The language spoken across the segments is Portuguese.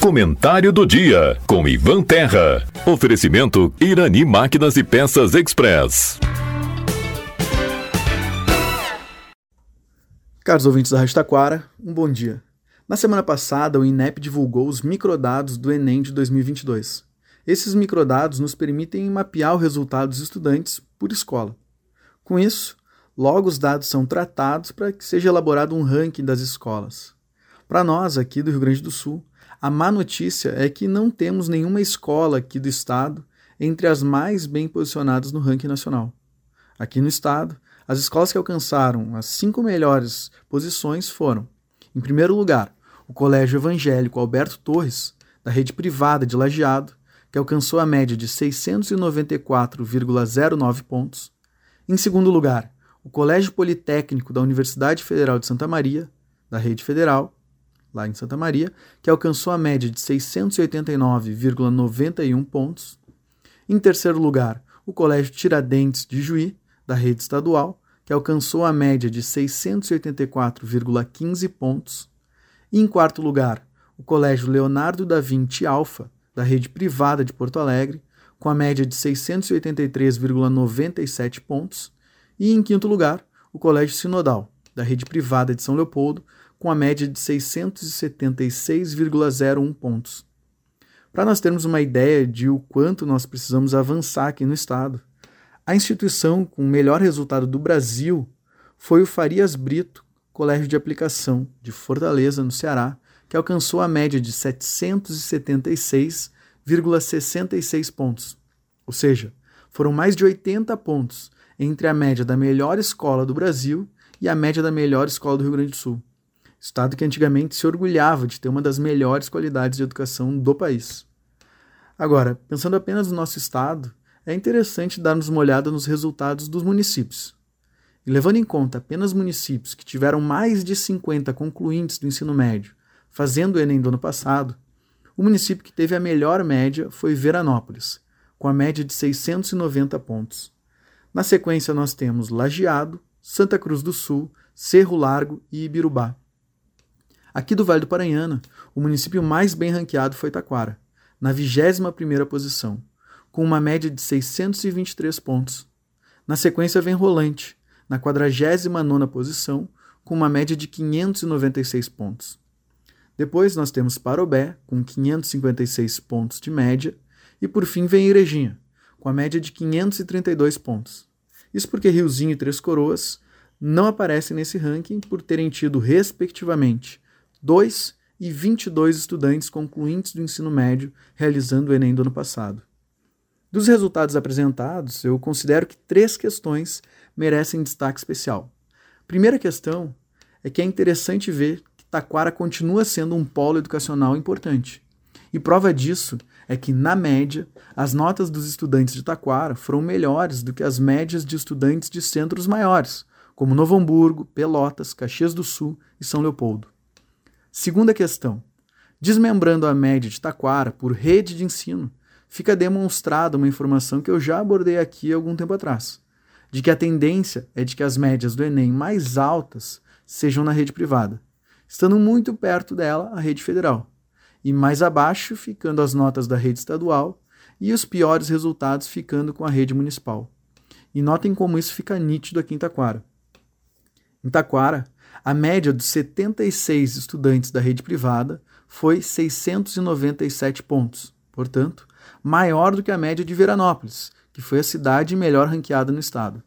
Comentário do dia com Ivan Terra. Oferecimento Irani Máquinas e Peças Express. Caros ouvintes da Rádio Taquara, um bom dia. Na semana passada, o INEP divulgou os microdados do Enem de 2022. Esses microdados nos permitem mapear o resultado dos estudantes por escola. Com isso, logo os dados são tratados para que seja elaborado um ranking das escolas. Para nós, aqui do Rio Grande do Sul, a má notícia é que não temos nenhuma escola aqui do estado entre as mais bem posicionadas no ranking nacional. Aqui no estado, as escolas que alcançaram as cinco melhores posições foram, em primeiro lugar, o Colégio Evangélico Alberto Torres, da rede privada de Lajeado, que alcançou a média de 694,09 pontos. Em segundo lugar, o Colégio Politécnico da Universidade Federal de Santa Maria, da rede federal, lá em Santa Maria, que alcançou a média de 689,91 pontos. Em terceiro lugar, o Colégio Tiradentes de Juí, da rede estadual, que alcançou a média de 684,15 pontos. E em quarto lugar, o Colégio Leonardo da Vinci Alfa, da rede privada de Porto Alegre, com a média de 683,97 pontos. E em quinto lugar, o Colégio Sinodal, da rede privada de São Leopoldo, com a média de 676,01 pontos. Para nós termos uma ideia de o quanto nós precisamos avançar aqui no estado, a instituição com o melhor resultado do Brasil foi o Farias Brito Colégio de Aplicação de Fortaleza, no Ceará, que alcançou a média de 776,66 pontos. Ou seja, foram mais de 80 pontos entre a média da melhor escola do Brasil e a média da melhor escola do Rio Grande do Sul estado que antigamente se orgulhava de ter uma das melhores qualidades de educação do país. Agora, pensando apenas no nosso estado, é interessante darmos uma olhada nos resultados dos municípios. E levando em conta apenas municípios que tiveram mais de 50 concluintes do ensino médio fazendo o Enem do ano passado, o município que teve a melhor média foi Veranópolis, com a média de 690 pontos. Na sequência, nós temos Lajeado, Santa Cruz do Sul, Cerro Largo e Ibirubá. Aqui do Vale do Paranhana, o município mais bem ranqueado foi Taquara, na 21ª posição, com uma média de 623 pontos. Na sequência vem Rolante, na 49ª posição, com uma média de 596 pontos. Depois nós temos Parobé, com 556 pontos de média, e por fim vem Irejinha, com a média de 532 pontos. Isso porque Riozinho e Três Coroas não aparecem nesse ranking por terem tido, respectivamente, 2 e 22 estudantes concluintes do ensino médio realizando o Enem do ano passado. Dos resultados apresentados, eu considero que três questões merecem destaque especial. Primeira questão é que é interessante ver que Taquara continua sendo um polo educacional importante. E prova disso é que, na média, as notas dos estudantes de Taquara foram melhores do que as médias de estudantes de centros maiores, como Novo Hamburgo, Pelotas, Caxias do Sul e São Leopoldo. Segunda questão. Desmembrando a média de Taquara por rede de ensino, fica demonstrada uma informação que eu já abordei aqui algum tempo atrás, de que a tendência é de que as médias do Enem mais altas sejam na rede privada, estando muito perto dela a rede federal, e mais abaixo ficando as notas da rede estadual e os piores resultados ficando com a rede municipal. E notem como isso fica nítido aqui em Taquara. Em Taquara, a média dos 76 estudantes da rede privada foi 697 pontos, portanto, maior do que a média de Veranópolis, que foi a cidade melhor ranqueada no estado.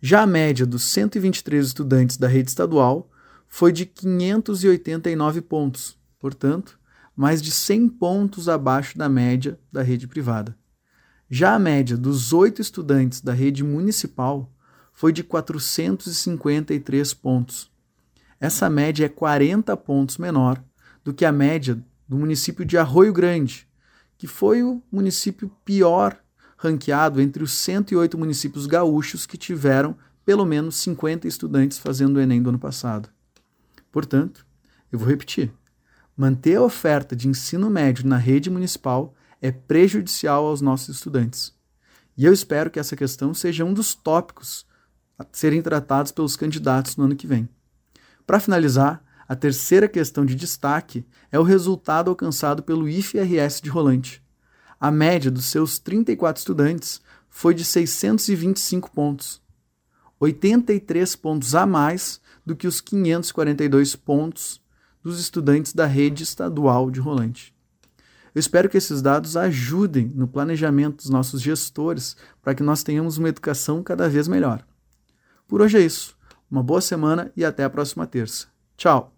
Já a média dos 123 estudantes da rede estadual foi de 589 pontos, portanto, mais de 100 pontos abaixo da média da rede privada. Já a média dos oito estudantes da rede municipal foi de 453 pontos, essa média é 40 pontos menor do que a média do município de Arroio Grande, que foi o município pior ranqueado entre os 108 municípios gaúchos que tiveram pelo menos 50 estudantes fazendo o Enem do ano passado. Portanto, eu vou repetir: manter a oferta de ensino médio na rede municipal é prejudicial aos nossos estudantes. E eu espero que essa questão seja um dos tópicos a serem tratados pelos candidatos no ano que vem. Para finalizar, A terceira questão de destaque é o resultado alcançado pelo IFRS de Rolante. A média dos seus 34 estudantes foi de 625 pontos, 83 pontos a mais do que os 542 pontos dos estudantes da rede estadual de Rolante. Eu espero que esses dados ajudem no planejamento dos nossos gestores para que nós tenhamos uma educação cada vez melhor. Por hoje é isso. Uma boa semana e até a próxima terça. Tchau!